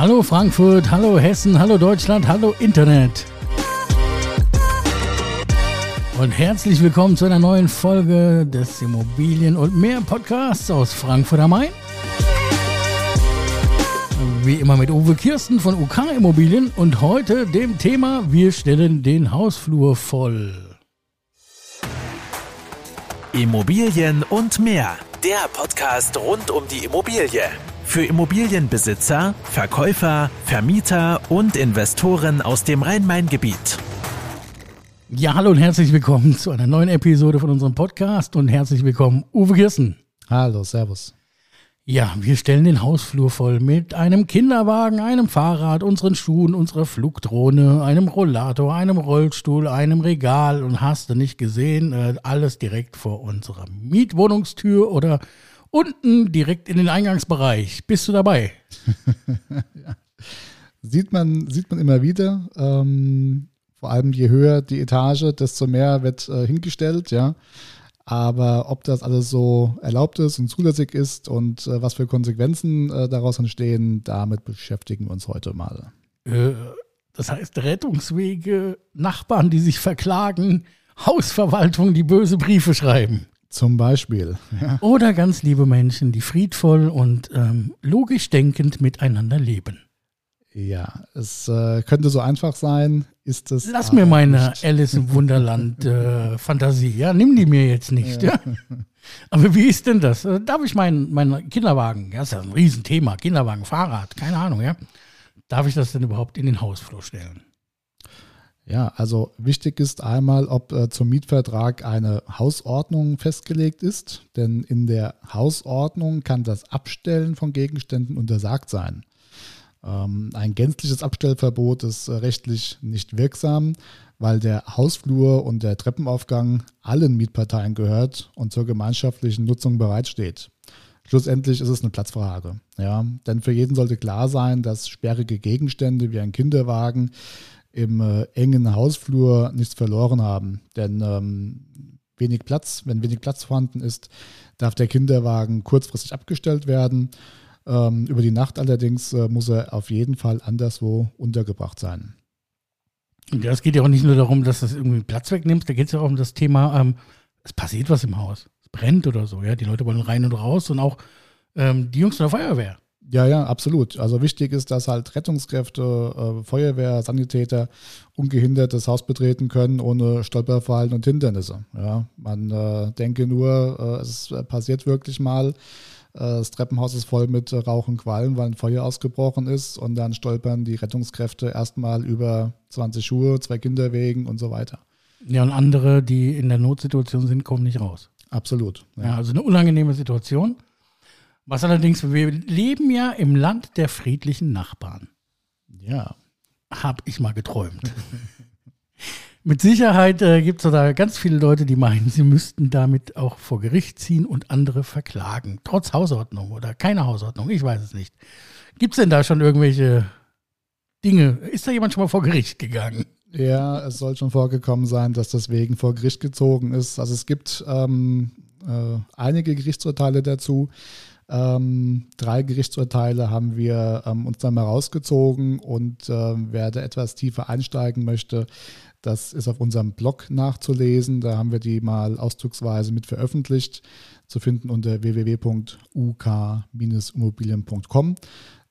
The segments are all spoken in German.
Hallo Frankfurt, hallo Hessen, hallo Deutschland, hallo Internet. Und herzlich willkommen zu einer neuen Folge des Immobilien und mehr Podcasts aus Frankfurt am Main. Wie immer mit Uwe Kirsten von UK Immobilien und heute dem Thema Wir stellen den Hausflur voll. Immobilien und mehr. Der Podcast rund um die Immobilie. Für Immobilienbesitzer, Verkäufer, Vermieter und Investoren aus dem Rhein-Main-Gebiet. Ja, hallo und herzlich willkommen zu einer neuen Episode von unserem Podcast und herzlich willkommen, Uwe Kirsten. Hallo, Servus. Ja, wir stellen den Hausflur voll mit einem Kinderwagen, einem Fahrrad, unseren Schuhen, unserer Flugdrohne, einem Rollator, einem Rollstuhl, einem Regal und hast du nicht gesehen, äh, alles direkt vor unserer Mietwohnungstür oder unten direkt in den Eingangsbereich. Bist du dabei? ja. Sieht man, sieht man immer wieder. Ähm, vor allem je höher die Etage, desto mehr wird äh, hingestellt, ja. Aber ob das alles so erlaubt ist und zulässig ist und äh, was für Konsequenzen äh, daraus entstehen, damit beschäftigen wir uns heute mal. Äh, das heißt Rettungswege, Nachbarn, die sich verklagen, Hausverwaltung, die böse Briefe schreiben. Zum Beispiel. Ja. Oder ganz liebe Menschen, die friedvoll und ähm, logisch denkend miteinander leben. Ja, es äh, könnte so einfach sein, ist es. Lass mir meine nicht. Alice im Wunderland äh, Fantasie, ja, nimm die mir jetzt nicht. Ja. ja. Aber wie ist denn das? Äh, darf ich meinen mein Kinderwagen, ja, ist ja ein Riesenthema, Kinderwagen, Fahrrad, keine Ahnung, ja. Darf ich das denn überhaupt in den Hausflur stellen? Ja, also wichtig ist einmal, ob äh, zum Mietvertrag eine Hausordnung festgelegt ist, denn in der Hausordnung kann das Abstellen von Gegenständen untersagt sein. Ähm, ein gänzliches Abstellverbot ist äh, rechtlich nicht wirksam, weil der Hausflur und der Treppenaufgang allen Mietparteien gehört und zur gemeinschaftlichen Nutzung bereitsteht. Schlussendlich ist es eine Platzfrage. Ja? Denn für jeden sollte klar sein, dass sperrige Gegenstände wie ein Kinderwagen im äh, engen Hausflur nichts verloren haben. Denn ähm, wenig Platz, wenn wenig Platz vorhanden ist, darf der Kinderwagen kurzfristig abgestellt werden. Ähm, über die Nacht allerdings äh, muss er auf jeden Fall anderswo untergebracht sein. Ja, es geht ja auch nicht nur darum, dass das irgendwie Platz wegnimmt, da geht es ja auch um das Thema, ähm, es passiert was im Haus. Es brennt oder so, ja. Die Leute wollen rein und raus und auch ähm, die Jungs von der Feuerwehr. Ja, ja, absolut. Also wichtig ist, dass halt Rettungskräfte, äh, Feuerwehr, Sanitäter ungehindert das Haus betreten können, ohne Stolperfallen und Hindernisse. Ja, man äh, denke nur, äh, es passiert wirklich mal, äh, das Treppenhaus ist voll mit Rauch und Qualm, weil ein Feuer ausgebrochen ist und dann stolpern die Rettungskräfte erstmal über 20 Schuhe, zwei Kinderwegen und so weiter. Ja, und andere, die in der Notsituation sind, kommen nicht raus. Absolut. Ja, ja also eine unangenehme Situation. Was allerdings, wir leben ja im Land der friedlichen Nachbarn. Ja. Hab ich mal geträumt. Mit Sicherheit äh, gibt es da ganz viele Leute, die meinen, sie müssten damit auch vor Gericht ziehen und andere verklagen. Trotz Hausordnung oder keine Hausordnung, ich weiß es nicht. Gibt es denn da schon irgendwelche Dinge? Ist da jemand schon mal vor Gericht gegangen? Ja, es soll schon vorgekommen sein, dass deswegen vor Gericht gezogen ist. Also es gibt ähm, äh, einige Gerichtsurteile dazu. Ähm, drei Gerichtsurteile haben wir ähm, uns dann mal rausgezogen und äh, wer da etwas tiefer einsteigen möchte, das ist auf unserem Blog nachzulesen. Da haben wir die mal ausdrucksweise mit veröffentlicht, zu finden unter www.uk-immobilien.com.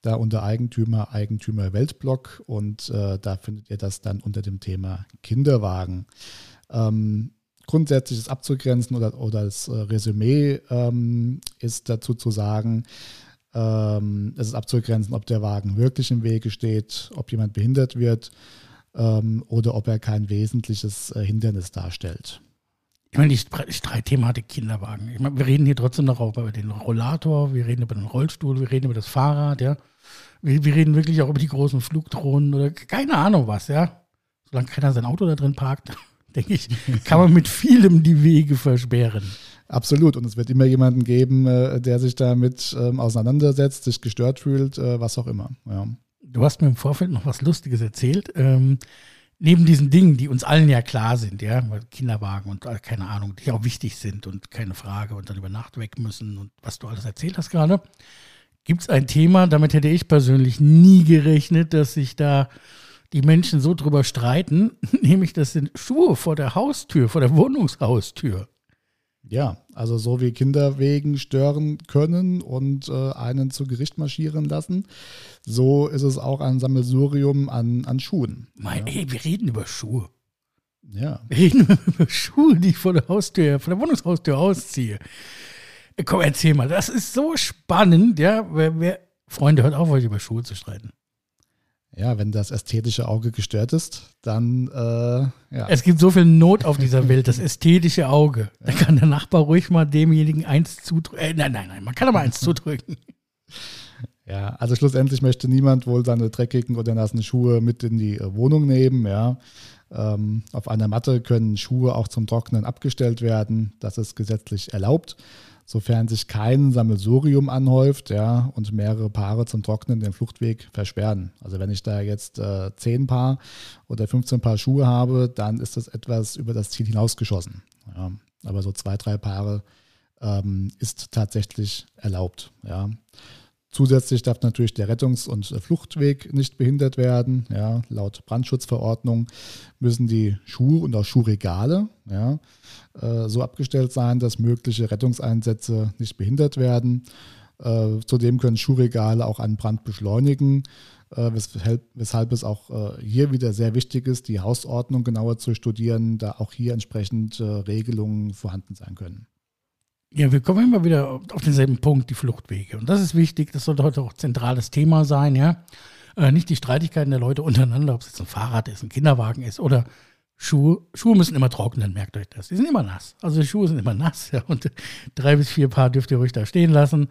Da unter Eigentümer, Eigentümer Weltblog und äh, da findet ihr das dann unter dem Thema Kinderwagen. Ähm, grundsätzlich ist abzugrenzen oder, oder das äh, Resümee ähm, ist dazu zu sagen, ähm, es ist abzugrenzen, ob der Wagen wirklich im Wege steht, ob jemand behindert wird ähm, oder ob er kein wesentliches äh, Hindernis darstellt. Ich meine, die Streitthematik Kinderwagen. Ich meine, wir reden hier trotzdem noch über den Rollator, wir reden über den Rollstuhl, wir reden über das Fahrrad, ja. Wir, wir reden wirklich auch über die großen Flugdrohnen oder keine Ahnung was, ja. Solange keiner sein Auto da drin parkt denke ich, kann man mit vielem die Wege versperren. Absolut. Und es wird immer jemanden geben, äh, der sich damit ähm, auseinandersetzt, sich gestört fühlt, äh, was auch immer. Ja. Du hast mir im Vorfeld noch was Lustiges erzählt. Ähm, neben diesen Dingen, die uns allen ja klar sind, ja, Kinderwagen und äh, keine Ahnung, die auch wichtig sind und keine Frage und dann über Nacht weg müssen und was du alles erzählt hast gerade, gibt es ein Thema, damit hätte ich persönlich nie gerechnet, dass sich da die Menschen so drüber streiten, nämlich das sind Schuhe vor der Haustür, vor der Wohnungshaustür. Ja, also so wie Kinder wegen stören können und äh, einen zu Gericht marschieren lassen, so ist es auch ein Sammelsurium an, an Schuhen. Mein, ja. ey, wir reden über Schuhe. Ja. Wir reden über Schuhe, die ich vor der Haustür, vor der Wohnungshaustür ausziehe. Komm, erzähl mal, das ist so spannend, ja. Wer, wer, Freunde, hört auf, euch über Schuhe zu streiten. Ja, wenn das ästhetische Auge gestört ist, dann äh, ja. Es gibt so viel Not auf dieser Welt, das ästhetische Auge. Da kann der Nachbar ruhig mal demjenigen eins zudrücken. Äh, nein, nein, nein, man kann aber eins zudrücken. Ja, also schlussendlich möchte niemand wohl seine dreckigen oder nassen Schuhe mit in die äh, Wohnung nehmen, ja. Ähm, auf einer Matte können Schuhe auch zum Trocknen abgestellt werden. Das ist gesetzlich erlaubt sofern sich kein Sammelsurium anhäuft ja, und mehrere Paare zum Trocknen den Fluchtweg versperren. Also wenn ich da jetzt äh, 10 Paar oder 15 Paar Schuhe habe, dann ist das etwas über das Ziel hinausgeschossen. Ja. Aber so zwei, drei Paare ähm, ist tatsächlich erlaubt. Ja. Zusätzlich darf natürlich der Rettungs- und Fluchtweg nicht behindert werden. Ja, laut Brandschutzverordnung müssen die Schuhe und auch Schuhregale ja, äh, so abgestellt sein, dass mögliche Rettungseinsätze nicht behindert werden. Äh, zudem können Schuhregale auch einen Brand beschleunigen, äh, weshalb, es auch äh, hier wieder sehr wichtig ist, die Hausordnung genauer zu studieren, da auch hier entsprechend äh, Regelungen vorhanden sein können. Ja, wir kommen immer wieder auf denselben Punkt, die Fluchtwege. Und das ist wichtig, das sollte heute auch zentrales Thema sein, ja. Äh, nicht die Streitigkeiten der Leute untereinander, ob es jetzt ein Fahrrad ist, ein Kinderwagen ist oder Schuhe. Schuhe müssen immer trocknen, merkt euch das. Die sind immer nass. Also die Schuhe sind immer nass, ja. Und drei bis vier Paar dürft ihr ruhig da stehen lassen.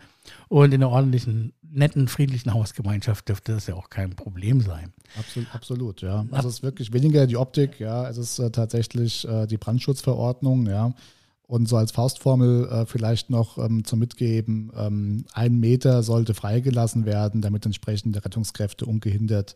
Und in einer ordentlichen, netten, friedlichen Hausgemeinschaft dürfte das ja auch kein Problem sein. Absolut, absolut ja. Also es ist wirklich weniger die Optik, ja. Es ist äh, tatsächlich äh, die Brandschutzverordnung, ja. Und so als Faustformel äh, vielleicht noch ähm, zum Mitgeben, ähm, ein Meter sollte freigelassen werden, damit entsprechende Rettungskräfte ungehindert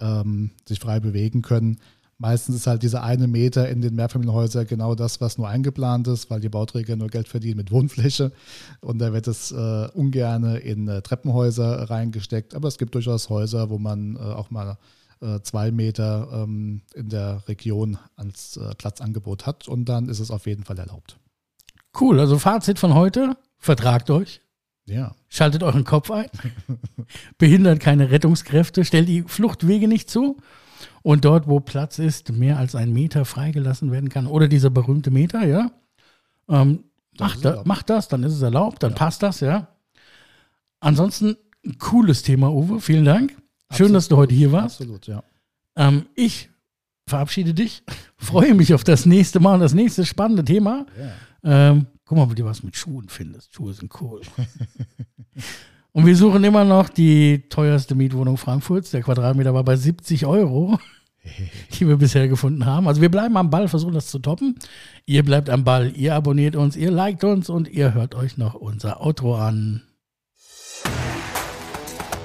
ähm, sich frei bewegen können. Meistens ist halt dieser eine Meter in den Mehrfamilienhäusern genau das, was nur eingeplant ist, weil die Bauträger nur Geld verdienen mit Wohnfläche. Und da wird es äh, ungerne in äh, Treppenhäuser reingesteckt. Aber es gibt durchaus Häuser, wo man äh, auch mal äh, zwei Meter ähm, in der Region als äh, Platzangebot hat. Und dann ist es auf jeden Fall erlaubt. Cool, also Fazit von heute, vertragt euch. Ja. Schaltet euren Kopf ein. behindert keine Rettungskräfte, stellt die Fluchtwege nicht zu. Und dort, wo Platz ist, mehr als ein Meter freigelassen werden kann, oder dieser berühmte Meter, ja, ähm, macht, da, macht das, dann ist es erlaubt, dann ja. passt das, ja. Ansonsten, ein cooles Thema, Uwe, vielen Dank. Schön, Absolut. dass du heute hier warst. Absolut, ja. Ähm, ich verabschiede dich, freue mich auf das nächste Mal und das nächste spannende Thema. Ja. Ähm, guck mal, ob du was mit Schuhen findest. Schuhe sind cool. Und wir suchen immer noch die teuerste Mietwohnung Frankfurts. Der Quadratmeter war bei 70 Euro, die wir bisher gefunden haben. Also wir bleiben am Ball, versuchen das zu toppen. Ihr bleibt am Ball, ihr abonniert uns, ihr liked uns und ihr hört euch noch unser Outro an.